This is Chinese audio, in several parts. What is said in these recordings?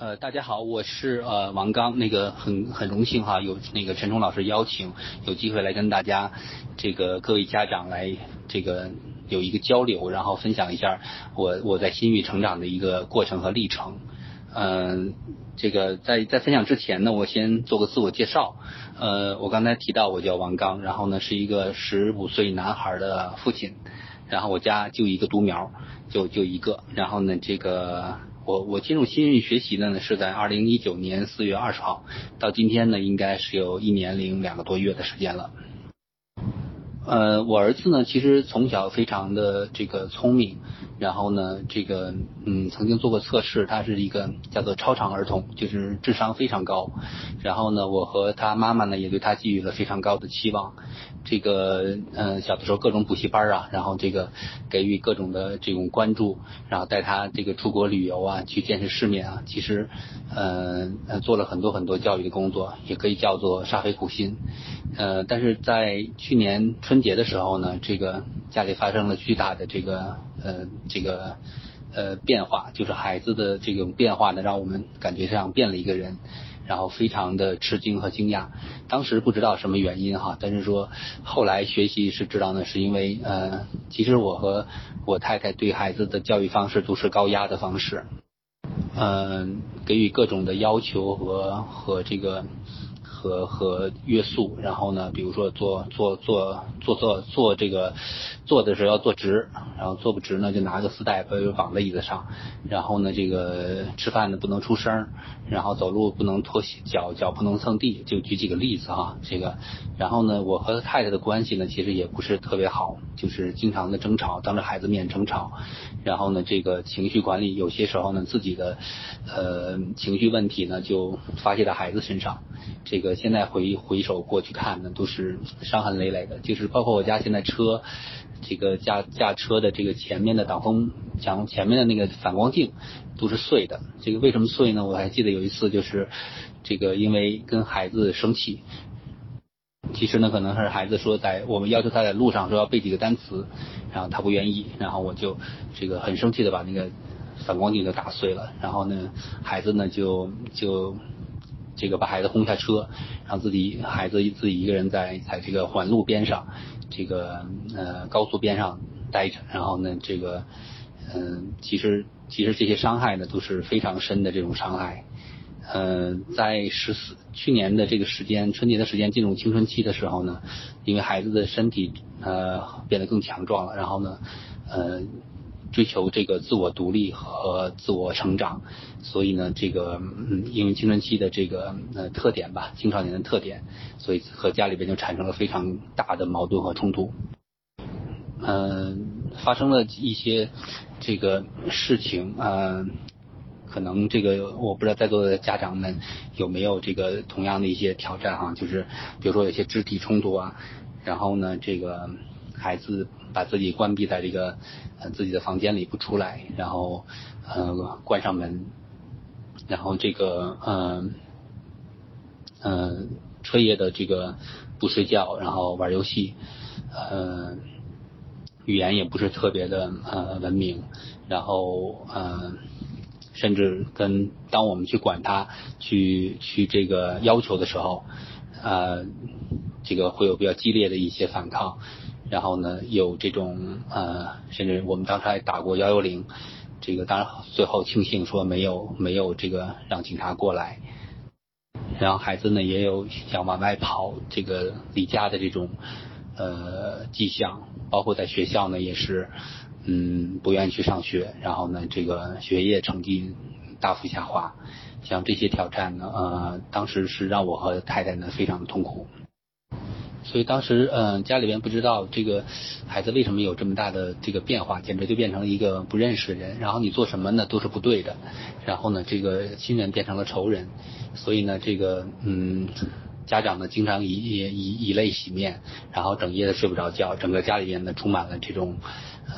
呃，大家好，我是呃王刚，那个很很荣幸哈，有那个陈冲老师邀请，有机会来跟大家这个各位家长来这个有一个交流，然后分享一下我我在新育成长的一个过程和历程。嗯，这个在在分享之前呢，我先做个自我介绍。呃，我刚才提到我叫王刚，然后呢是一个十五岁男孩的父亲，然后我家就一个独苗，就就一个，然后呢这个。我我进入新运学习的呢是在二零一九年四月二十号，到今天呢应该是有一年零两个多月的时间了。呃，我儿子呢其实从小非常的这个聪明，然后呢这个嗯曾经做过测试，他是一个叫做超常儿童，就是智商非常高。然后呢我和他妈妈呢也对他寄予了非常高的期望。这个嗯，小的时候各种补习班啊，然后这个给予各种的这种关注，然后带他这个出国旅游啊，去见识世面啊，其实嗯做了很多很多教育的工作，也可以叫做煞费苦心。呃，但是在去年春节的时候呢，这个家里发生了巨大的这个呃这个呃变化，就是孩子的这种变化呢，让我们感觉像变了一个人。然后非常的吃惊和惊讶，当时不知道什么原因哈，但是说后来学习是知道呢，是因为呃，其实我和我太太对孩子的教育方式都是高压的方式，嗯，给予各种的要求和和这个。和和约束，然后呢，比如说坐坐坐坐坐坐这个坐的时候要坐直，然后坐不直呢就拿个丝带绑在椅子上，然后呢这个吃饭呢不能出声，然后走路不能拖鞋，脚脚不能蹭地，就举几个例子哈，这个，然后呢我和太太的关系呢其实也不是特别好，就是经常的争吵，当着孩子面争吵，然后呢这个情绪管理有些时候呢自己的呃情绪问题呢就发泄到孩子身上，这个。现在回回首过去看呢，都是伤痕累累的。就是包括我家现在车，这个驾驾车的这个前面的挡风墙前面的那个反光镜都是碎的。这个为什么碎呢？我还记得有一次就是这个因为跟孩子生气，其实呢可能是孩子说在我们要求他在路上说要背几个单词，然后他不愿意，然后我就这个很生气的把那个反光镜就打碎了。然后呢孩子呢就就。这个把孩子轰下车，让自己孩子自己一个人在在这个环路边上，这个呃高速边上待着，然后呢这个嗯其实其实这些伤害呢都是非常深的这种伤害，嗯在十四去年的这个时间春节的时间进入青春期的时候呢，因为孩子的身体呃变得更强壮了，然后呢呃。追求这个自我独立和自我成长，所以呢，这个嗯，因为青春期的这个呃特点吧，青少年的特点，所以和家里边就产生了非常大的矛盾和冲突。嗯，发生了一些这个事情啊，可能这个我不知道在座的家长们有没有这个同样的一些挑战哈，就是比如说有些肢体冲突啊，然后呢，这个孩子。把自己关闭在这个呃自己的房间里不出来，然后呃关上门，然后这个嗯嗯彻夜的这个不睡觉，然后玩游戏，呃语言也不是特别的呃文明，然后嗯甚至跟当我们去管他去去这个要求的时候，呃这个会有比较激烈的一些反抗。然后呢，有这种呃，甚至我们当时还打过幺幺零，这个当然最后庆幸说没有没有这个让警察过来。然后孩子呢也有想往外跑，这个离家的这种呃迹象，包括在学校呢也是嗯不愿意去上学，然后呢这个学业成绩大幅下滑，像这些挑战呢呃当时是让我和太太呢非常的痛苦。所以当时，嗯，家里边不知道这个孩子为什么有这么大的这个变化，简直就变成了一个不认识的人。然后你做什么呢，都是不对的。然后呢，这个亲人变成了仇人。所以呢，这个，嗯，家长呢经常以以以泪洗面，然后整夜的睡不着觉，整个家里边呢充满了这种，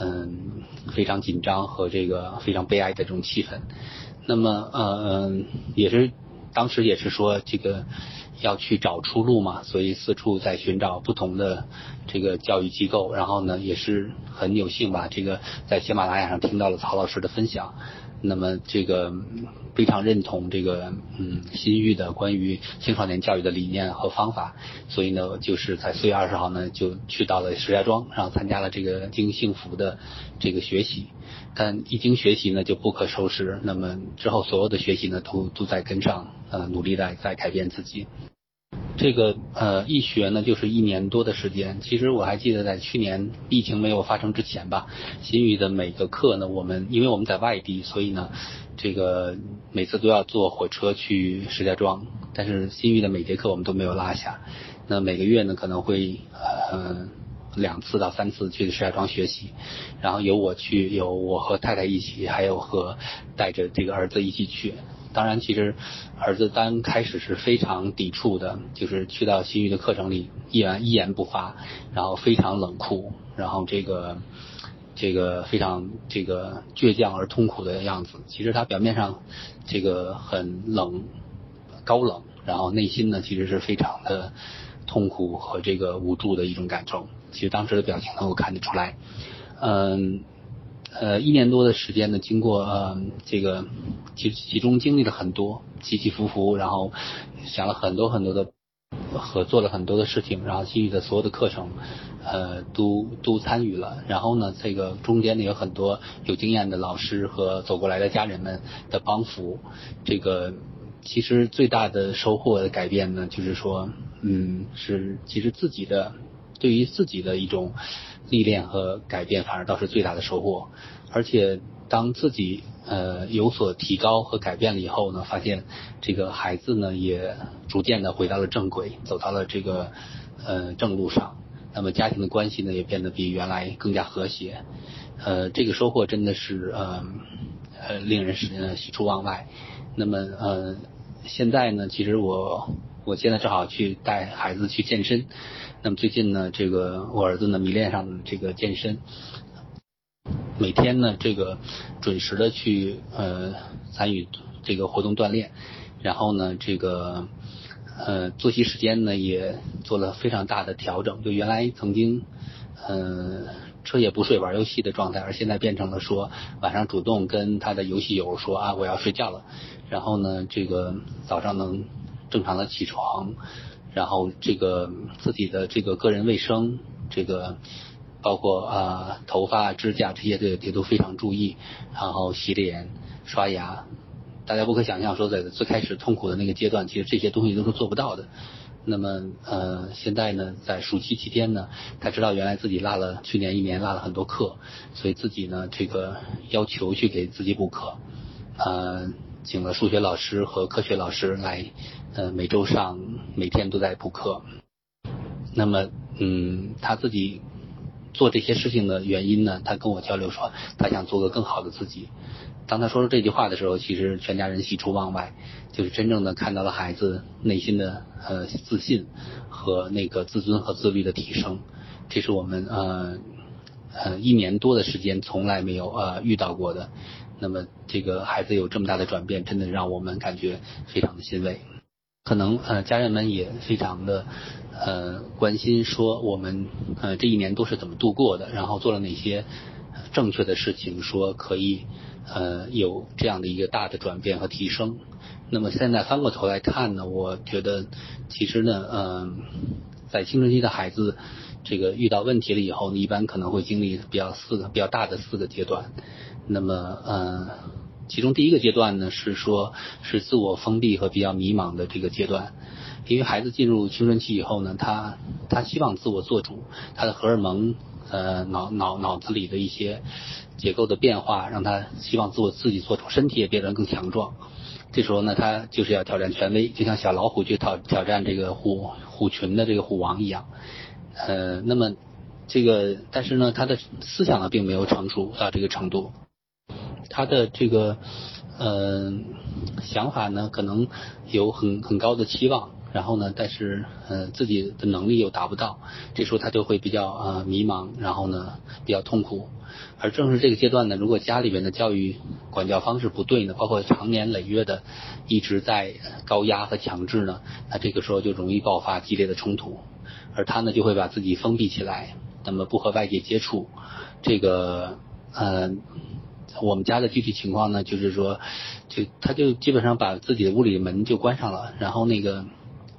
嗯，非常紧张和这个非常悲哀的这种气氛。那么，嗯，也是当时也是说这个。要去找出路嘛，所以四处在寻找不同的这个教育机构，然后呢也是很有幸吧，这个在喜马拉雅上听到了曹老师的分享，那么这个非常认同这个嗯新域的关于青少年教育的理念和方法，所以呢，就是在四月二十号呢就去到了石家庄，然后参加了这个经幸福的这个学习。但一经学习呢就不可收拾，那么之后所有的学习呢都都在跟上，呃，努力在在改变自己。这个呃，一学呢就是一年多的时间。其实我还记得在去年疫情没有发生之前吧，新语的每个课呢，我们因为我们在外地，所以呢，这个每次都要坐火车去石家庄。但是新语的每节课我们都没有落下。那每个月呢可能会呃两次到三次去石家庄学习，然后有我去，有我和太太一起，还有和带着这个儿子一起去。当然，其实儿子刚开始是非常抵触的，就是去到新域的课程里，一言一言不发，然后非常冷酷，然后这个这个非常这个倔强而痛苦的样子。其实他表面上这个很冷高冷，然后内心呢其实是非常的痛苦和这个无助的一种感受。其实当时的表情能够看得出来，嗯。呃，一年多的时间呢，经过呃这个其其中经历了很多起起伏伏，然后想了很多很多的合作了很多的事情，然后其余的所有的课程呃都都参与了，然后呢，这个中间呢有很多有经验的老师和走过来的家人们的帮扶，这个其实最大的收获的改变呢，就是说嗯是其实自己的对于自己的一种。历练和改变反而倒是最大的收获，而且当自己呃有所提高和改变了以后呢，发现这个孩子呢也逐渐的回到了正轨，走到了这个呃正路上，那么家庭的关系呢也变得比原来更加和谐，呃这个收获真的是呃呃令人是喜出望外。那么呃现在呢，其实我我现在正好去带孩子去健身。那么最近呢，这个我儿子呢迷恋上了这个健身，每天呢这个准时的去呃参与这个活动锻炼，然后呢这个呃作息时间呢也做了非常大的调整，就原来曾经呃彻夜不睡玩游戏的状态，而现在变成了说晚上主动跟他的游戏友说啊我要睡觉了，然后呢这个早上能正常的起床。然后这个自己的这个个人卫生，这个包括啊头发、指甲这些的也都非常注意。然后洗脸、刷牙，大家不可想象说在最开始痛苦的那个阶段，其实这些东西都是做不到的。那么呃现在呢，在暑期期间呢，他知道原来自己落了去年一年落了很多课，所以自己呢这个要求去给自己补课，呃请了数学老师和科学老师来。呃，每周上每天都在补课。那么，嗯，他自己做这些事情的原因呢？他跟我交流说，他想做个更好的自己。当他说出这句话的时候，其实全家人喜出望外，就是真正的看到了孩子内心的呃自信和那个自尊和自律的提升。这是我们呃呃一年多的时间从来没有呃遇到过的。那么，这个孩子有这么大的转变，真的让我们感觉非常的欣慰。可能呃家人们也非常的呃关心，说我们呃这一年都是怎么度过的，然后做了哪些正确的事情，说可以呃有这样的一个大的转变和提升。那么现在翻过头来看呢，我觉得其实呢，嗯，在青春期的孩子这个遇到问题了以后，呢，一般可能会经历比较四个比较大的四个阶段。那么嗯。其中第一个阶段呢，是说，是自我封闭和比较迷茫的这个阶段，因为孩子进入青春期以后呢，他他希望自我做主，他的荷尔蒙呃脑脑脑子里的一些结构的变化，让他希望自我自己做主，身体也变得更强壮。这时候呢，他就是要挑战权威，就像小老虎去挑挑战这个虎虎群的这个虎王一样。呃，那么这个但是呢，他的思想呢并没有成熟到这个程度。他的这个呃想法呢，可能有很很高的期望，然后呢，但是呃自己的能力又达不到，这时候他就会比较呃迷茫，然后呢比较痛苦。而正是这个阶段呢，如果家里边的教育管教方式不对呢，包括长年累月的一直在高压和强制呢，那这个时候就容易爆发激烈的冲突，而他呢就会把自己封闭起来，那么不和外界接触，这个呃。我们家的具体情况呢，就是说，就他就基本上把自己的屋里的门就关上了，然后那个，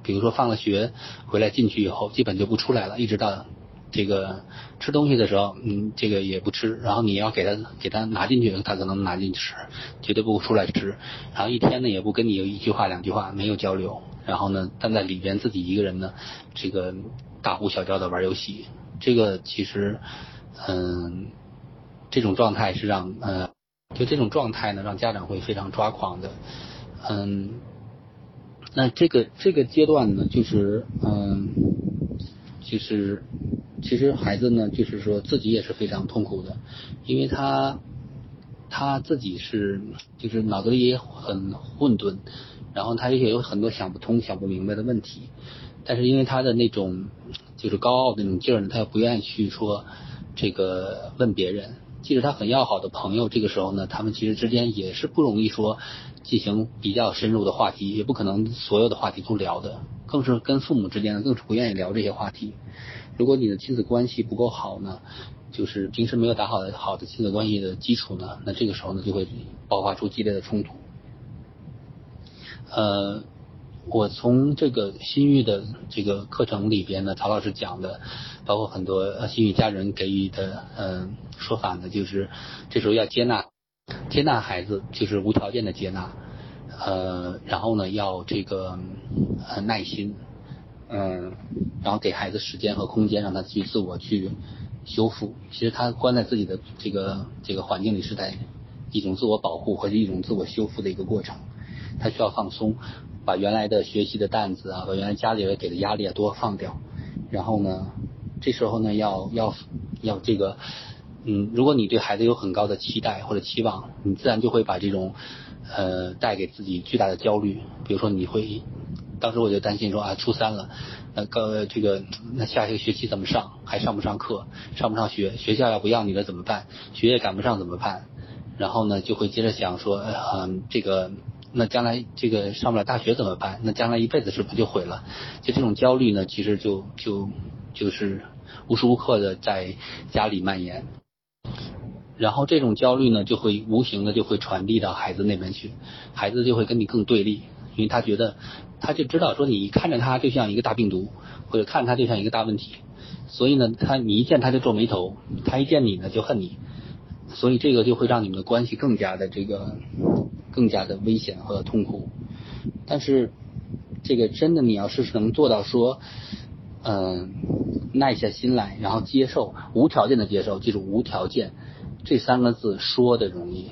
比如说放了学回来进去以后，基本就不出来了，一直到这个吃东西的时候，嗯，这个也不吃，然后你要给他给他拿进去，他可能拿进去吃，绝对不出来吃，然后一天呢也不跟你有一句话两句话没有交流，然后呢，但在里边自己一个人呢，这个大呼小叫的玩游戏，这个其实，嗯。这种状态是让呃，就这种状态呢，让家长会非常抓狂的，嗯，那这个这个阶段呢，就是嗯，就是其实孩子呢，就是说自己也是非常痛苦的，因为他他自己是就是脑子里也很混沌，然后他也有很多想不通、想不明白的问题，但是因为他的那种就是高傲的那种劲儿呢，他又不愿意去说这个问别人。即使他很要好的朋友，这个时候呢，他们其实之间也是不容易说进行比较深入的话题，也不可能所有的话题都聊的，更是跟父母之间呢，更是不愿意聊这些话题。如果你的亲子关系不够好呢，就是平时没有打好好的亲子关系的基础呢，那这个时候呢，就会爆发出激烈的冲突。呃。我从这个心育的这个课程里边呢，曹老师讲的，包括很多心育家人给予的嗯说法呢，就是这时候要接纳接纳孩子，就是无条件的接纳，呃，然后呢要这个耐心，嗯，然后给孩子时间和空间，让他去自我去修复。其实他关在自己的这个这个环境里，是在一种自我保护或者一种自我修复的一个过程，他需要放松。把原来的学习的担子啊，把原来家里人给的压力啊都放掉，然后呢，这时候呢要要要这个，嗯，如果你对孩子有很高的期待或者期望，你自然就会把这种呃带给自己巨大的焦虑。比如说你会，当时我就担心说啊，初三了，那个这个那下一个学期怎么上？还上不上课？上不上学？学校要不要你了怎么办？学业赶不上怎么办？然后呢就会接着想说，嗯，这个。那将来这个上不了大学怎么办？那将来一辈子是不是就毁了？就这种焦虑呢，其实就就就是无时无刻的在家里蔓延，然后这种焦虑呢，就会无形的就会传递到孩子那边去，孩子就会跟你更对立，因为他觉得他就知道说你看着他就像一个大病毒，或者看他就像一个大问题，所以呢，他你一见他就皱眉头，他一见你呢就恨你，所以这个就会让你们的关系更加的这个。更加的危险和痛苦，但是这个真的，你要是能做到说，嗯，耐下心来，然后接受，无条件的接受，记住无条件这三个字说的容易，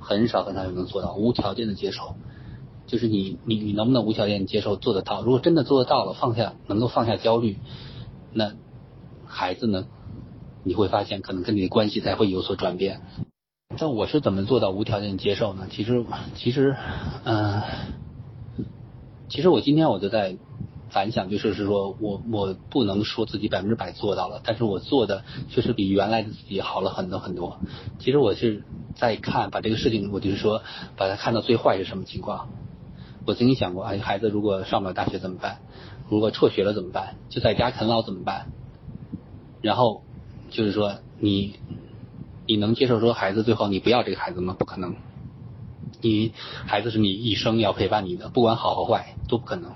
很少很少有能做到无条件的接受，就是你你你能不能无条件接受做得到？如果真的做得到了，放下能够放下焦虑，那孩子呢，你会发现可能跟你的关系才会有所转变。但我是怎么做到无条件接受呢？其实，其实，嗯，其实我今天我就在反想，就是是说我我不能说自己百分之百做到了，但是我做的确实比原来的自己好了很多很多。其实我是在看把这个事情，我就是说把它看到最坏是什么情况。我曾经想过，哎，孩子如果上不了大学怎么办？如果辍学了怎么办？就在家啃老怎么办？然后就是说你。你能接受说孩子最后你不要这个孩子吗？不可能，你孩子是你一生要陪伴你的，不管好和坏都不可能。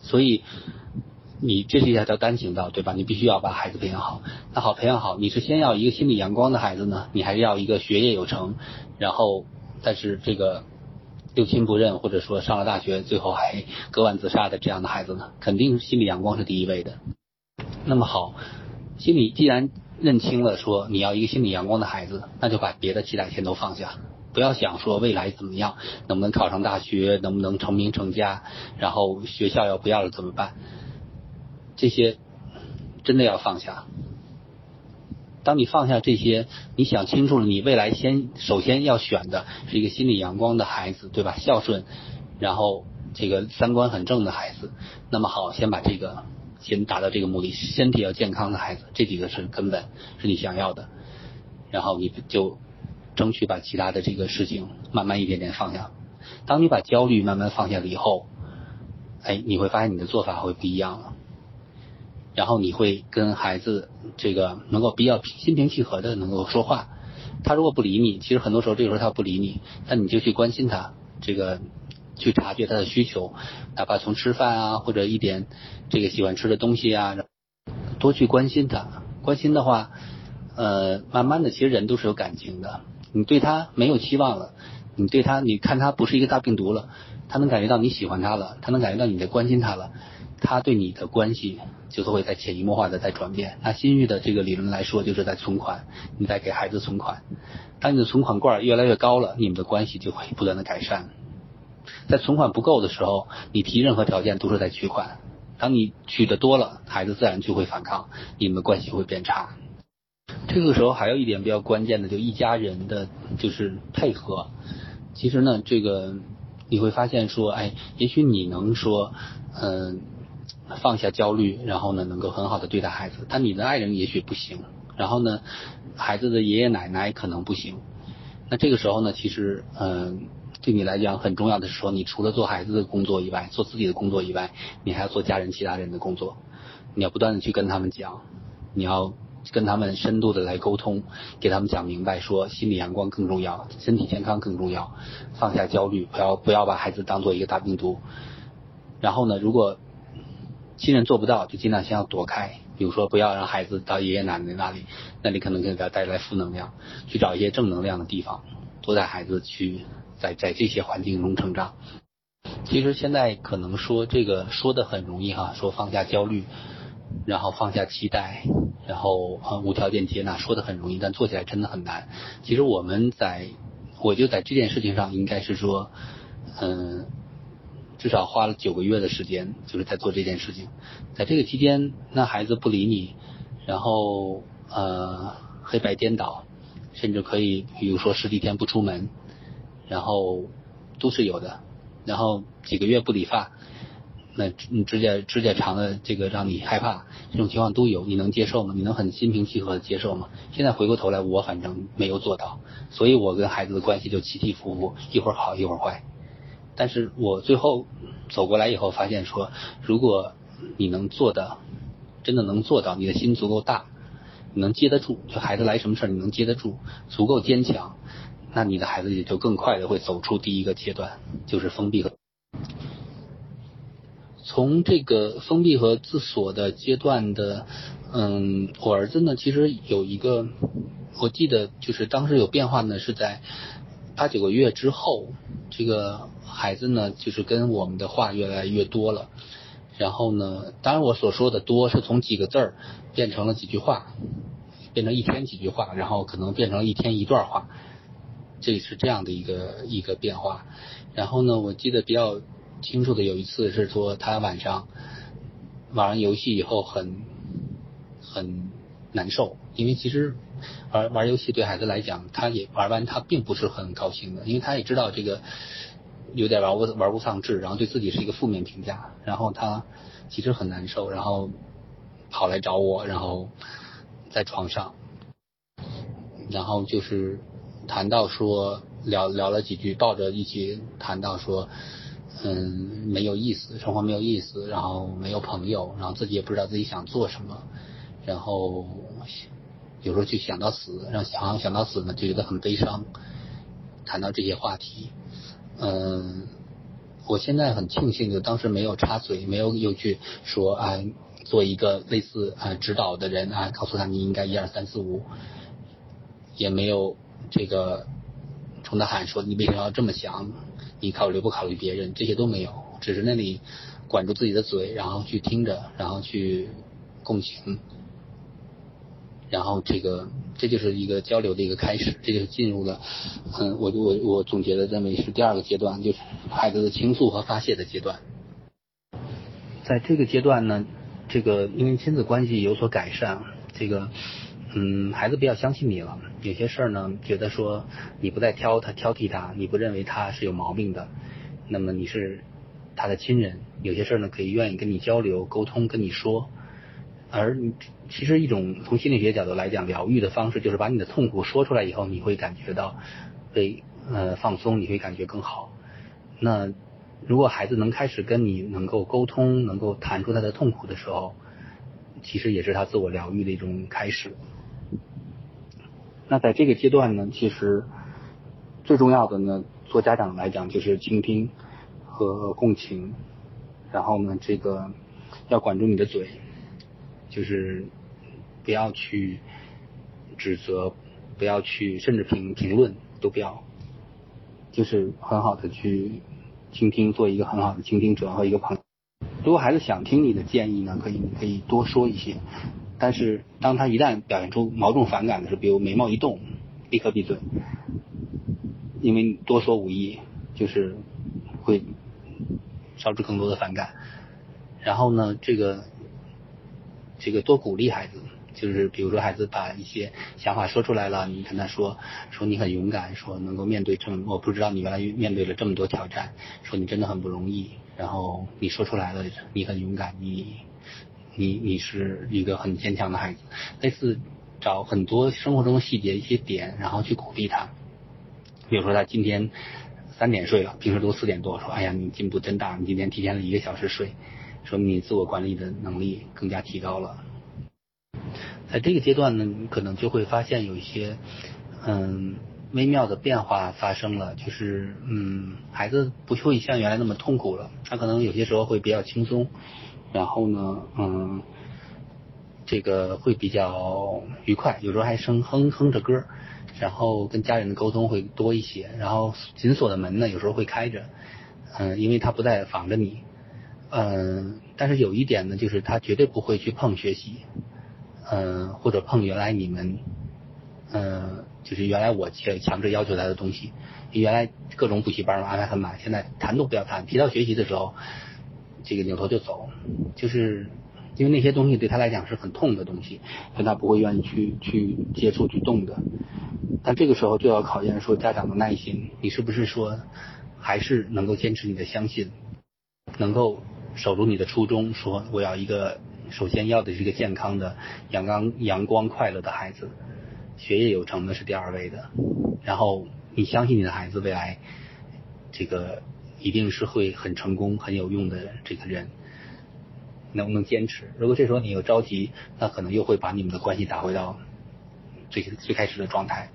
所以你这是一条单行道，对吧？你必须要把孩子培养好。那好，培养好，你是先要一个心理阳光的孩子呢，你还是要一个学业有成，然后但是这个六亲不认，或者说上了大学最后还割腕自杀的这样的孩子呢？肯定心理阳光是第一位的。那么好，心理既然。认清了，说你要一个心理阳光的孩子，那就把别的期待先都放下，不要想说未来怎么样，能不能考上大学，能不能成名成家，然后学校要不要了怎么办？这些真的要放下。当你放下这些，你想清楚了，你未来先首先要选的是一个心理阳光的孩子，对吧？孝顺，然后这个三观很正的孩子。那么好，先把这个。先达到这个目的，身体要健康的孩子，这几个是根本，是你想要的。然后你就争取把其他的这个事情慢慢一点点放下。当你把焦虑慢慢放下了以后，哎，你会发现你的做法会不一样了。然后你会跟孩子这个能够比较心平气和的能够说话，他如果不理你，其实很多时候这个时候他不理你，那你就去关心他，这个去察觉他的需求，哪怕从吃饭啊或者一点这个喜欢吃的东西啊，多去关心他。关心的话，呃，慢慢的其实人都是有感情的。你对他没有期望了，你对他你看他不是一个大病毒了，他能感觉到你喜欢他了，他能感觉到你在关心他了，他对你的关系就会在潜移默化的在转变。那新域的这个理论来说，就是在存款，你在给孩子存款。当你的存款罐越来越高了，你们的关系就会不断的改善。在存款不够的时候，你提任何条件都是在取款。当你取的多了，孩子自然就会反抗，你们的关系会变差。这个时候还有一点比较关键的，就一家人的就是配合。其实呢，这个你会发现说，哎，也许你能说，嗯，放下焦虑，然后呢，能够很好的对待孩子，但你的爱人也许不行。然后呢，孩子的爷爷奶奶可能不行。那这个时候呢，其实，嗯，对你来讲很重要的是说，你除了做孩子的工作以外，做自己的工作以外，你还要做家人其他人的工作。你要不断的去跟他们讲，你要。跟他们深度的来沟通，给他们讲明白，说心理阳光更重要，身体健康更重要，放下焦虑，不要不要把孩子当做一个大病毒。然后呢，如果亲人做不到，就尽量先要躲开，比如说不要让孩子到爷爷奶奶那里，那里可能给他带来负能量，去找一些正能量的地方，多带孩子去在在这些环境中成长。其实现在可能说这个说的很容易哈，说放下焦虑。然后放下期待，然后呃无条件接纳，说的很容易，但做起来真的很难。其实我们在，我就在这件事情上，应该是说，嗯，至少花了九个月的时间，就是在做这件事情。在这个期间，那孩子不理你，然后呃黑白颠倒，甚至可以比如说十几天不出门，然后都是有的。然后几个月不理发。那你指甲指甲长的这个让你害怕，这种情况都有，你能接受吗？你能很心平气和的接受吗？现在回过头来，我反正没有做到，所以我跟孩子的关系就起起伏伏，一会儿好一会儿坏。但是我最后走过来以后，发现说，如果你能做到，真的能做到，你的心足够大，你能接得住，就孩子来什么事儿你能接得住，足够坚强，那你的孩子也就更快的会走出第一个阶段，就是封闭和。从这个封闭和自锁的阶段的，嗯，我儿子呢，其实有一个，我记得就是当时有变化呢，是在八九个月之后，这个孩子呢，就是跟我们的话越来越多了，然后呢，当然我所说的多是从几个字儿变成了几句话，变成一天几句话，然后可能变成一天一段话，这是这样的一个一个变化，然后呢，我记得比较。清楚的有一次是说他晚上玩完游戏以后很很难受，因为其实玩玩游戏对孩子来讲，他也玩完他并不是很高兴的，因为他也知道这个有点玩物玩物丧志，然后对自己是一个负面评价，然后他其实很难受，然后跑来找我，然后在床上，然后就是谈到说聊聊了几句，抱着一起谈到说。嗯，没有意思，生活没有意思，然后没有朋友，然后自己也不知道自己想做什么，然后有时候就想到死，让想想到死呢，就觉得很悲伤。谈到这些话题，嗯，我现在很庆幸，就当时没有插嘴，没有又去说啊，做一个类似啊指导的人啊，告诉他你应该一二三四五，也没有这个冲他喊说你为什么要这么想。你考虑不考虑别人？这些都没有，只是那里管住自己的嘴，然后去听着，然后去共情，然后这个这就是一个交流的一个开始，这就是进入了，嗯，我我我总结的认为是第二个阶段，就是孩子的倾诉和发泄的阶段。在这个阶段呢，这个因为亲子关系有所改善，这个。嗯，孩子比较相信你了。有些事儿呢，觉得说你不再挑他、挑剔他，你不认为他是有毛病的，那么你是他的亲人。有些事儿呢，可以愿意跟你交流、沟通、跟你说。而你其实一种从心理学角度来讲，疗愈的方式就是把你的痛苦说出来以后，你会感觉到被呃放松，你会感觉更好。那如果孩子能开始跟你能够沟通，能够谈出他的痛苦的时候，其实也是他自我疗愈的一种开始。那在这个阶段呢，其实最重要的呢，做家长来讲就是倾听和共情，然后呢，这个要管住你的嘴，就是不要去指责，不要去甚至评评论都不要，就是很好的去倾听，做一个很好的倾听者和一个朋。如果孩子想听你的建议呢，可以可以多说一些。但是当他一旦表现出某种反感的时候，比如眉毛一动，立刻闭嘴，因为多说无益，就是会招致更多的反感。然后呢，这个这个多鼓励孩子，就是比如说孩子把一些想法说出来了，你跟他说说你很勇敢，说能够面对这么，我不知道你原来面对了这么多挑战，说你真的很不容易。然后你说出来了，你很勇敢，你。你你是一个很坚强的孩子，类似找很多生活中的细节一些点，然后去鼓励他。比如说他今天三点睡了，平时都四点多，说哎呀你进步真大，你今天提前了一个小时睡，说明你自我管理的能力更加提高了。在这个阶段呢，你可能就会发现有一些嗯微妙的变化发生了，就是嗯孩子不会像原来那么痛苦了，他可能有些时候会比较轻松。然后呢，嗯，这个会比较愉快，有时候还声哼哼着歌，然后跟家人的沟通会多一些。然后紧锁的门呢，有时候会开着，嗯，因为他不再防着你，嗯，但是有一点呢，就是他绝对不会去碰学习，嗯，或者碰原来你们，嗯，就是原来我强强制要求他的东西，原来各种补习班安排很满，现在谈都不要谈，提到学习的时候。这个扭头就走，就是因为那些东西对他来讲是很痛的东西，所以他不会愿意去去接触去动的。但这个时候就要考验说家长的耐心，你是不是说还是能够坚持你的相信，能够守住你的初衷，说我要一个首先要的是一个健康的阳刚阳光快乐的孩子，学业有成的是第二位的。然后你相信你的孩子未来这个。一定是会很成功、很有用的这个人，能不能坚持？如果这时候你又着急，那可能又会把你们的关系打回到最最开始的状态。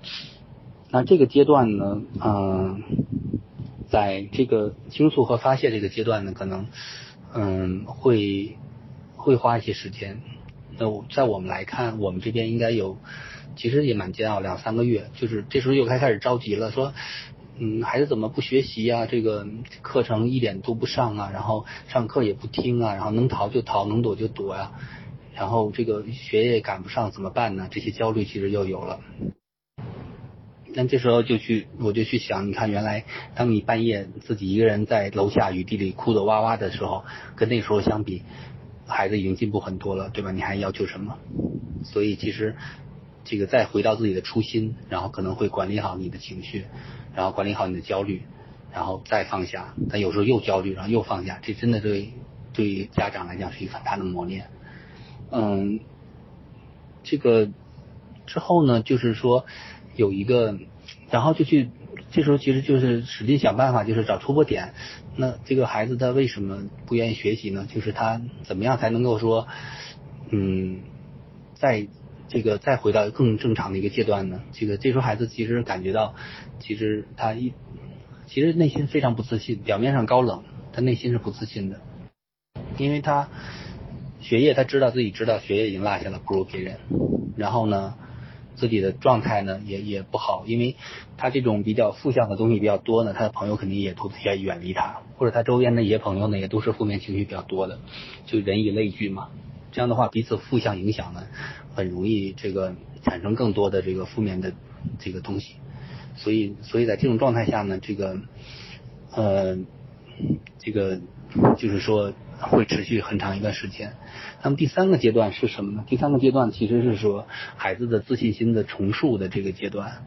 那这个阶段呢，嗯，在这个倾诉和发泄这个阶段呢，可能嗯会会花一些时间。那我在我们来看，我们这边应该有，其实也蛮煎熬，两三个月。就是这时候又开开始着急了，说。嗯，孩子怎么不学习呀？这个课程一点都不上啊，然后上课也不听啊，然后能逃就逃，能躲就躲呀，然后这个学业赶不上怎么办呢？这些焦虑其实又有了。那这时候就去，我就去想，你看原来当你半夜自己一个人在楼下雨地里哭得哇哇的时候，跟那时候相比，孩子已经进步很多了，对吧？你还要求什么？所以其实这个再回到自己的初心，然后可能会管理好你的情绪。然后管理好你的焦虑，然后再放下。但有时候又焦虑，然后又放下，这真的对对家长来讲是一个很大的磨练。嗯，这个之后呢，就是说有一个，然后就去，这时候其实就是使劲想办法，就是找突破点。那这个孩子他为什么不愿意学习呢？就是他怎么样才能够说，嗯，在。这个再回到更正常的一个阶段呢？这个这时候孩子其实感觉到，其实他一其实内心非常不自信，表面上高冷，他内心是不自信的，因为他学业他知道自己知道学业已经落下了，不如别人。然后呢，自己的状态呢也也不好，因为他这种比较负向的东西比较多呢，他的朋友肯定也都愿意远离他，或者他周边的一些朋友呢也都是负面情绪比较多的，就人以类聚嘛。这样的话，彼此互相影响呢，很容易这个产生更多的这个负面的这个东西。所以，所以在这种状态下呢，这个呃，这个就是说会持续很长一段时间。那么第三个阶段是什么呢？第三个阶段其实是说孩子的自信心的重塑的这个阶段。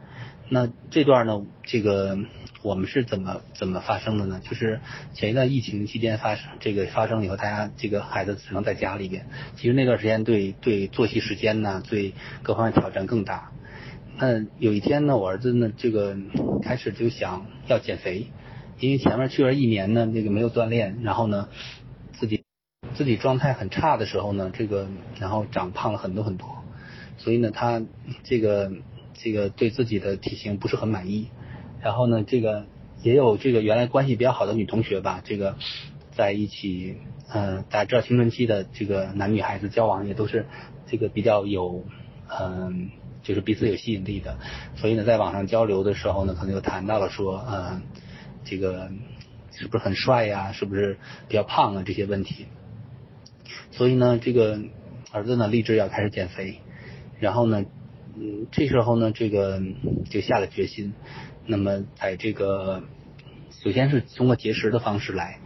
那这段呢，这个。我们是怎么怎么发生的呢？就是前一段疫情期间发生这个发生以后，大家这个孩子只能在家里边。其实那段时间对对作息时间呢，对各方面挑战更大。那有一天呢，我儿子呢这个开始就想要减肥，因为前面去了一年呢，那个没有锻炼，然后呢自己自己状态很差的时候呢，这个然后长胖了很多很多，所以呢他这个。这个对自己的体型不是很满意，然后呢，这个也有这个原来关系比较好的女同学吧，这个在一起，嗯，大家知道青春期的这个男女孩子交往也都是这个比较有，嗯，就是彼此有吸引力的，所以呢，在网上交流的时候呢，可能就谈到了说，嗯，这个是不是很帅呀？是不是比较胖啊？这些问题，所以呢，这个儿子呢立志要开始减肥。然后呢，嗯，这时候呢，这个就下了决心。那么，在这个首先是通过节食的方式来。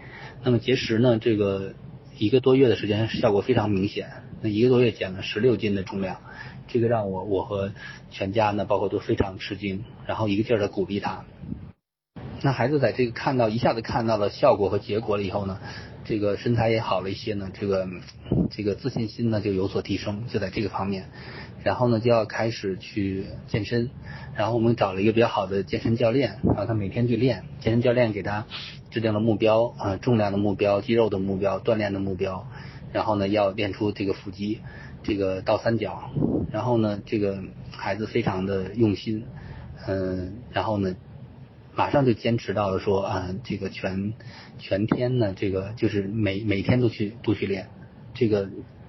那么节食呢，这个一个多月的时间效果非常明显。那一个多月减了十六斤的重量，这个让我我和全家呢，包括都非常吃惊。然后一个劲儿的鼓励他。那孩子在这个看到一下子看到了效果和结果了以后呢，这个身材也好了一些呢，这个这个自信心呢就有所提升，就在这个方面。然后呢，就要开始去健身。然后我们找了一个比较好的健身教练，然后他每天去练。健身教练给他制定了目标啊，重量的目标、肌肉的目标、锻炼的目标。然后呢，要练出这个腹肌，这个倒三角。然后呢，这个孩子非常的用心，嗯，然后呢，马上就坚持到了说啊，这个全全天呢，这个就是每每天都去都去练。这个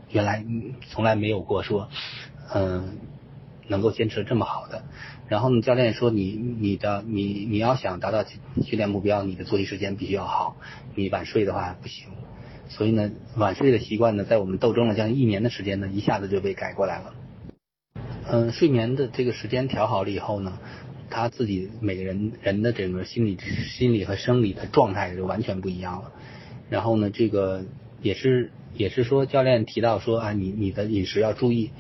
原来从来没有过说。嗯，能够坚持这么好的，然后呢，教练说你你的你你要想达到训练目标，你的作息时间必须要好，你晚睡的话不行。所以呢，晚睡的习惯呢，在我们斗争了将近一年的时间呢，一下子就被改过来了。嗯，睡眠的这个时间调好了以后呢，他自己每个人人的整个心理心理和生理的状态就完全不一样了。然后呢，这个也是也是说教练提到说啊，你你的饮食要注意。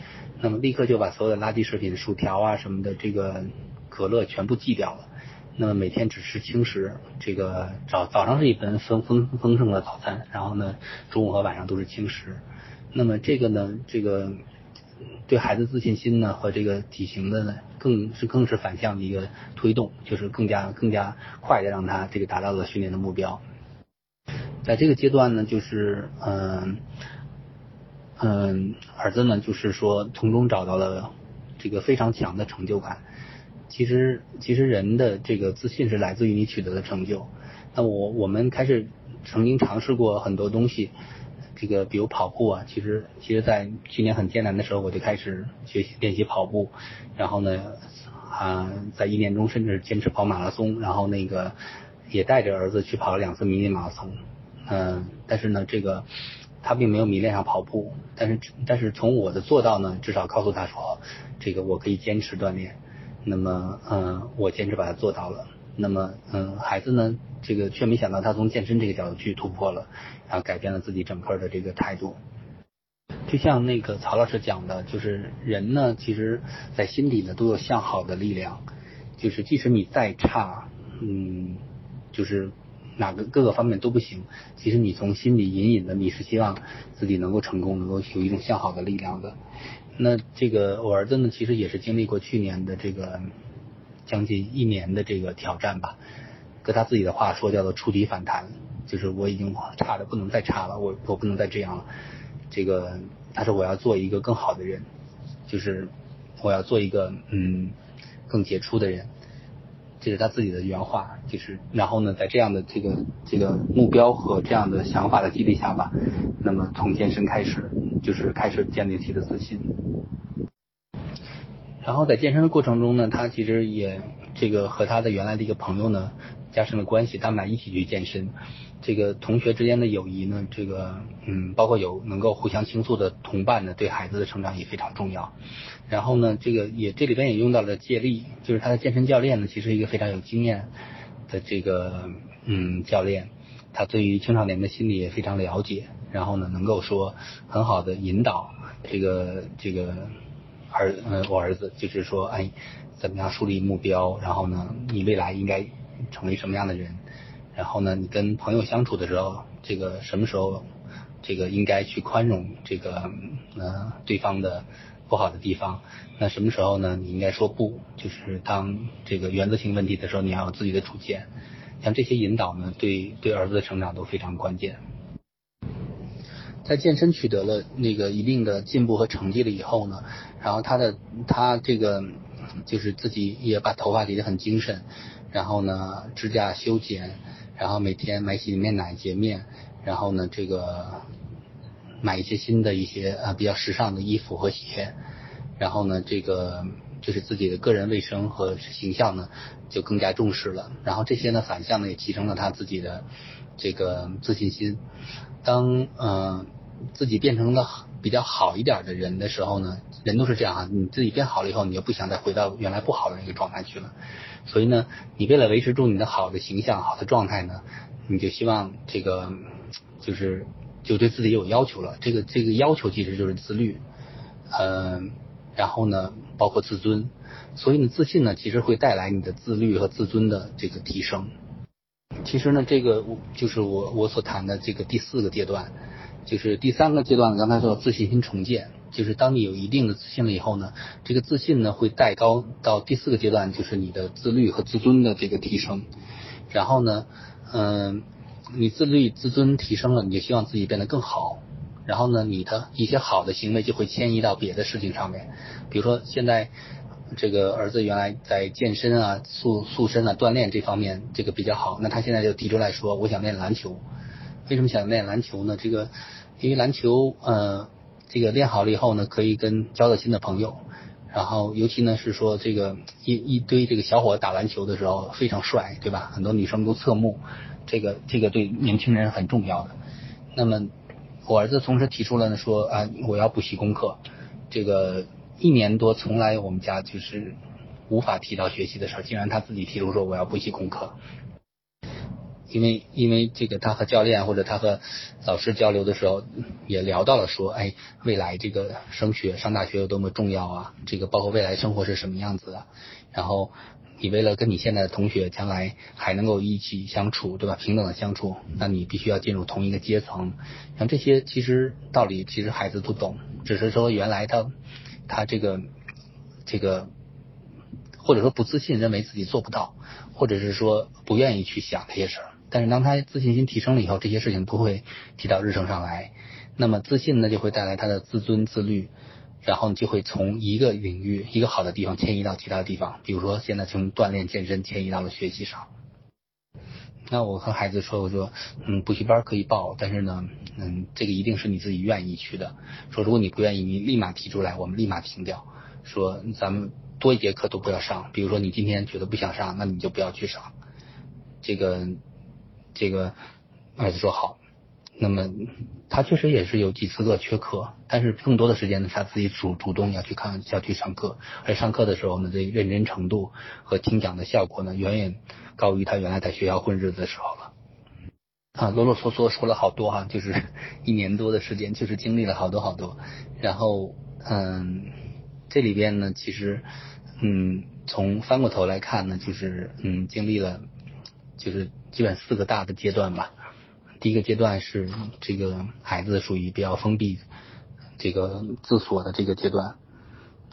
那么立刻就把所有的垃圾食品、薯条啊什么的，这个可乐全部忌掉了。那么每天只吃轻食，这个早早上是一份丰丰丰盛的早餐，然后呢中午和晚上都是轻食。那么这个呢，这个对孩子自信心呢和这个体型的呢，更是更是反向的一个推动，就是更加更加快的让他这个达到了训练的目标。在这个阶段呢，就是嗯。嗯，儿子呢，就是说从中找到了这个非常强的成就感。其实，其实人的这个自信是来自于你取得的成就。那我我们开始曾经尝试过很多东西，这个比如跑步啊，其实其实在去年很艰难的时候，我就开始学习练习跑步。然后呢，啊，在一年中甚至坚持跑马拉松，然后那个也带着儿子去跑了两次迷你马拉松。嗯，但是呢，这个。他并没有迷恋上跑步，但是但是从我的做到呢，至少告诉他说，这个我可以坚持锻炼。那么嗯，我坚持把它做到了。那么嗯，孩子呢，这个却没想到他从健身这个角度去突破了，然后改变了自己整个的这个态度。就像那个曹老师讲的，就是人呢，其实在心底呢都有向好的力量，就是即使你再差，嗯，就是。哪个各个方面都不行，其实你从心里隐隐的你是希望自己能够成功，能够有一种向好的力量的。那这个我儿子呢，其实也是经历过去年的这个将近一年的这个挑战吧。搁他自己的话说，叫做触底反弹，就是我已经差的不能再差了，我我不能再这样了。这个他说我要做一个更好的人，就是我要做一个嗯更杰出的人。这是他自己的原话，就是然后呢，在这样的这个这个目标和这样的想法的激励下吧，那么从健身开始，就是开始建立起的自信。然后在健身的过程中呢，他其实也这个和他的原来的一个朋友呢加深了关系，他们俩一起去健身。这个同学之间的友谊呢，这个嗯，包括有能够互相倾诉的同伴呢，对孩子的成长也非常重要。然后呢，这个也这里边也用到了借力，就是他的健身教练呢，其实一个非常有经验的这个嗯教练，他对于青少年的心理也非常了解。然后呢，能够说很好的引导这个这个儿嗯我儿子，就是说哎怎么样树立目标，然后呢，你未来应该成为什么样的人。然后呢，你跟朋友相处的时候，这个什么时候，这个应该去宽容这个呃对方的不好的地方？那什么时候呢？你应该说不，就是当这个原则性问题的时候，你要有自己的主见。像这些引导呢，对对儿子的成长都非常关键。在健身取得了那个一定的进步和成绩了以后呢，然后他的他这个就是自己也把头发理得很精神，然后呢指甲修剪，然后每天买洗面奶洁面，然后呢这个买一些新的一些啊比较时尚的衣服和鞋，然后呢这个就是自己的个人卫生和形象呢就更加重视了，然后这些呢反向呢也提升了他自己的这个自信心。当嗯自己变成了比较好一点的人的时候呢，人都是这样啊，你自己变好了以后，你就不想再回到原来不好的那个状态去了。所以呢，你为了维持住你的好的形象、好的状态呢，你就希望这个就是就对自己有要求了。这个这个要求其实就是自律，嗯，然后呢，包括自尊。所以呢，自信呢，其实会带来你的自律和自尊的这个提升。其实呢，这个就是我我所谈的这个第四个阶段。就是第三个阶段，刚才说自信心重建，就是当你有一定的自信了以后呢，这个自信呢会带高到第四个阶段，就是你的自律和自尊的这个提升。然后呢，嗯，你自律自尊提升了，你就希望自己变得更好。然后呢，你的一些好的行为就会迁移到别的事情上面，比如说现在这个儿子原来在健身啊、塑塑身啊、锻炼这方面这个比较好，那他现在就提出来说，我想练篮球。为什么想练篮球呢？这个，因为篮球，呃，这个练好了以后呢，可以跟交到新的朋友，然后尤其呢是说这个一一堆这个小伙打篮球的时候非常帅，对吧？很多女生都侧目，这个这个对年轻人很重要的。那么我儿子同时提出了呢，说啊，我要补习功课。这个一年多从来我们家就是无法提到学习的事儿，竟然他自己提出说我要补习功课。因为因为这个他和教练或者他和老师交流的时候，也聊到了说，哎，未来这个升学上大学有多么重要啊，这个包括未来生活是什么样子的，然后你为了跟你现在的同学将来还能够一起相处，对吧？平等的相处，那你必须要进入同一个阶层。像这些其实道理其实孩子都懂，只是说原来他他这个这个或者说不自信，认为自己做不到，或者是说不愿意去想这些事儿。但是当他自信心提升了以后，这些事情都会提到日程上来。那么自信呢，就会带来他的自尊自律，然后就会从一个领域一个好的地方迁移到其他地方。比如说现在从锻炼健身迁移到了学习上。那我和孩子说，我说，嗯，补习班可以报，但是呢，嗯，这个一定是你自己愿意去的。说如果你不愿意，你立马提出来，我们立马停掉。说咱们多一节课都不要上。比如说你今天觉得不想上，那你就不要去上。这个。这个孩子说好，那么他确实也是有几次课缺课，但是更多的时间呢，他自己主主动要去看要去上课，而上课的时候呢，这认真程度和听讲的效果呢，远远高于他原来在学校混日子的时候了。啊，啰啰嗦嗦说了好多哈，就是一年多的时间，就是经历了好多好多。然后嗯，这里边呢，其实嗯，从翻过头来看呢，就是嗯，经历了就是。基本四个大的阶段吧。第一个阶段是这个孩子属于比较封闭、这个自锁的这个阶段。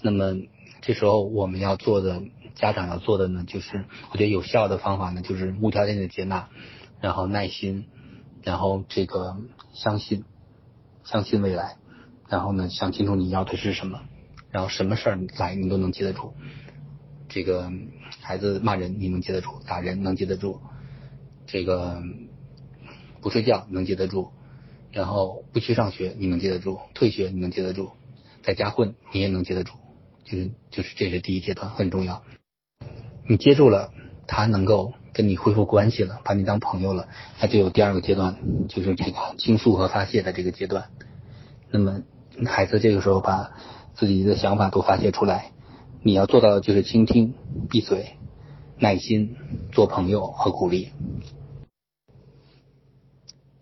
那么这时候我们要做的，家长要做的呢，就是我觉得有效的方法呢，就是无条件的接纳，然后耐心，然后这个相信，相信未来，然后呢想清楚你要的是什么，然后什么事儿来你都能接得住。这个孩子骂人你能接得住，打人能接得住。这个不睡觉能接得住，然后不去上学你能接得住，退学你能接得住，在家混你也能接得住，就是就是这是第一阶段很重要。你接住了，他能够跟你恢复关系了，把你当朋友了，那就有第二个阶段，就是这个倾诉和发泄的这个阶段。那么孩子这个时候把自己的想法都发泄出来，你要做到的就是倾听、闭嘴、耐心、做朋友和鼓励。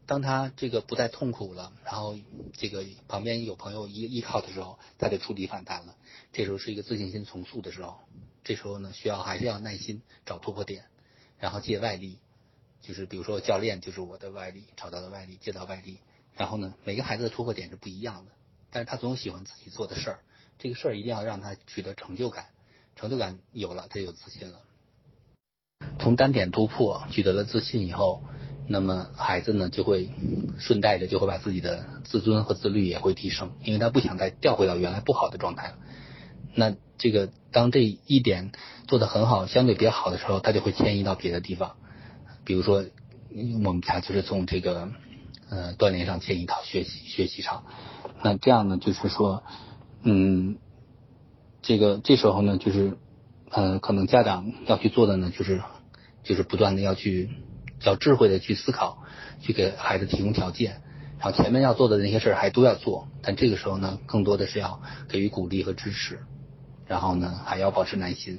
当他这个不再痛苦了，然后这个旁边有朋友依依靠的时候，他就触底反弹了。这时候是一个自信心重塑的时候，这时候呢需要还是要耐心找突破点，然后借外力，就是比如说教练就是我的外力，找到了外力，借到外力。然后呢，每个孩子的突破点是不一样的，但是他总喜欢自己做的事儿，这个事儿一定要让他取得成就感，成就感有了，他有自信了。从单点突破取得了自信以后。那么孩子呢，就会顺带着就会把自己的自尊和自律也会提升，因为他不想再调回到原来不好的状态了。那这个当这一点做得很好，相对比较好的时候，他就会迁移到别的地方。比如说，我们家就是从这个呃锻炼上迁移到学习学习上。那这样呢，就是说，嗯，这个这时候呢，就是呃，可能家长要去做的呢，就是就是不断的要去要智慧的去思考，去给孩子提供条件。然后前面要做的那些事儿还都要做，但这个时候呢，更多的是要给予鼓励和支持，然后呢还要保持耐心。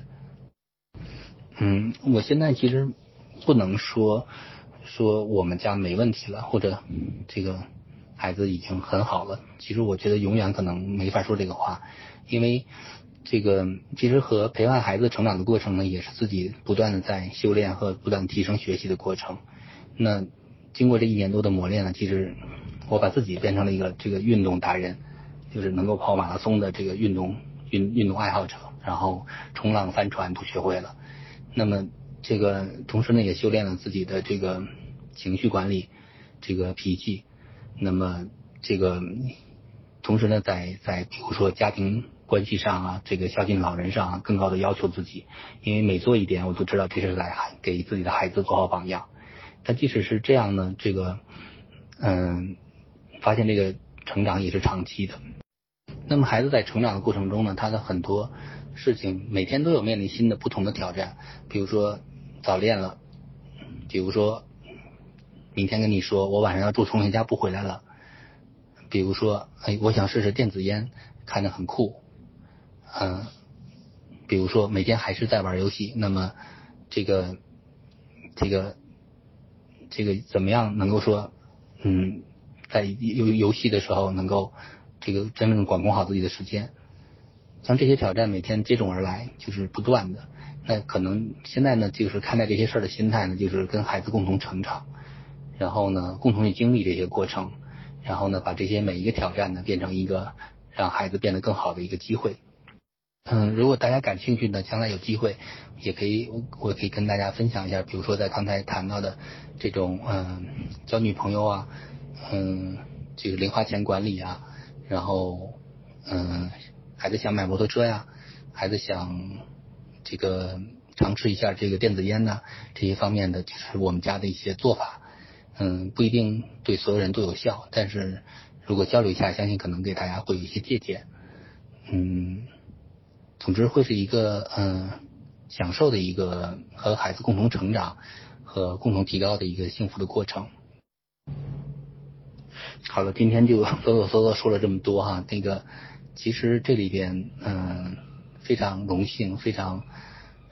嗯，我现在其实不能说说我们家没问题了，或者这个孩子已经很好了。其实我觉得永远可能没法说这个话，因为这个其实和陪伴孩子成长的过程呢，也是自己不断的在修炼和不断提升学习的过程。那经过这一年多的磨练呢，其实。我把自己变成了一个这个运动达人，就是能够跑马拉松的这个运动运运动爱好者，然后冲浪、帆船都学会了。那么这个同时呢，也修炼了自己的这个情绪管理，这个脾气。那么这个同时呢，在在比如说家庭关系上啊，这个孝敬老人上，啊更高的要求自己。因为每做一点，我都知道这是来给自己的孩子做好榜样。但即使是这样呢，这个嗯。发现这个成长也是长期的。那么孩子在成长的过程中呢，他的很多事情每天都有面临新的不同的挑战。比如说早恋了，比如说明天跟你说我晚上要住同学家不回来了，比如说哎我想试试电子烟，看着很酷，嗯，比如说每天还是在玩游戏，那么这个这个这个怎么样能够说嗯？在游游戏的时候，能够这个真正管控好自己的时间，像这些挑战每天接踵而来，就是不断的。那可能现在呢，就是看待这些事儿的心态呢，就是跟孩子共同成长，然后呢，共同去经历这些过程，然后呢，把这些每一个挑战呢，变成一个让孩子变得更好的一个机会。嗯，如果大家感兴趣呢，将来有机会也可以，我可以跟大家分享一下，比如说在刚才谈到的这种嗯，交女朋友啊。嗯，这个零花钱管理啊，然后嗯，孩子想买摩托车呀，孩子想这个尝试一下这个电子烟呐，这些方面的就是我们家的一些做法，嗯，不一定对所有人都有效，但是如果交流一下，相信可能给大家会有一些借鉴，嗯，总之会是一个嗯享受的一个和孩子共同成长和共同提高的一个幸福的过程。好了，今天就啰啰嗦嗦说了这么多哈。那个，其实这里边，嗯，非常荣幸，非常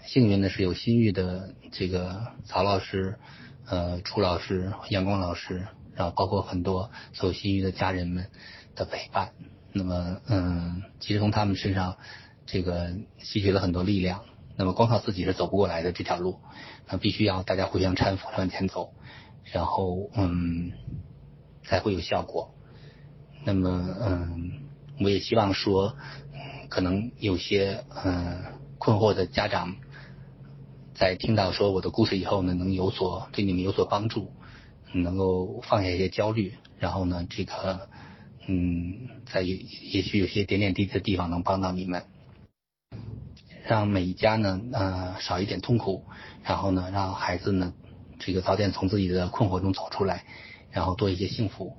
幸运的是有新域的这个曹老师、呃楚老师、阳光老师，然后包括很多所有新域的家人们的陪伴。那么，嗯，其实从他们身上，这个吸取了很多力量。那么，光靠自己是走不过来的这条路，那必须要大家互相搀扶往前走。然后，嗯。才会有效果。那么，嗯，我也希望说，可能有些嗯困惑的家长，在听到说我的故事以后呢，能有所对你们有所帮助，能够放下一些焦虑，然后呢，这个嗯，在也许有些点点滴滴的地方能帮到你们，让每一家呢，呃，少一点痛苦，然后呢，让孩子呢，这个早点从自己的困惑中走出来。然后多一些幸福，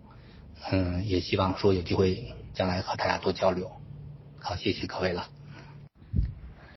嗯，也希望说有机会将来和大家多交流。好，谢谢各位了。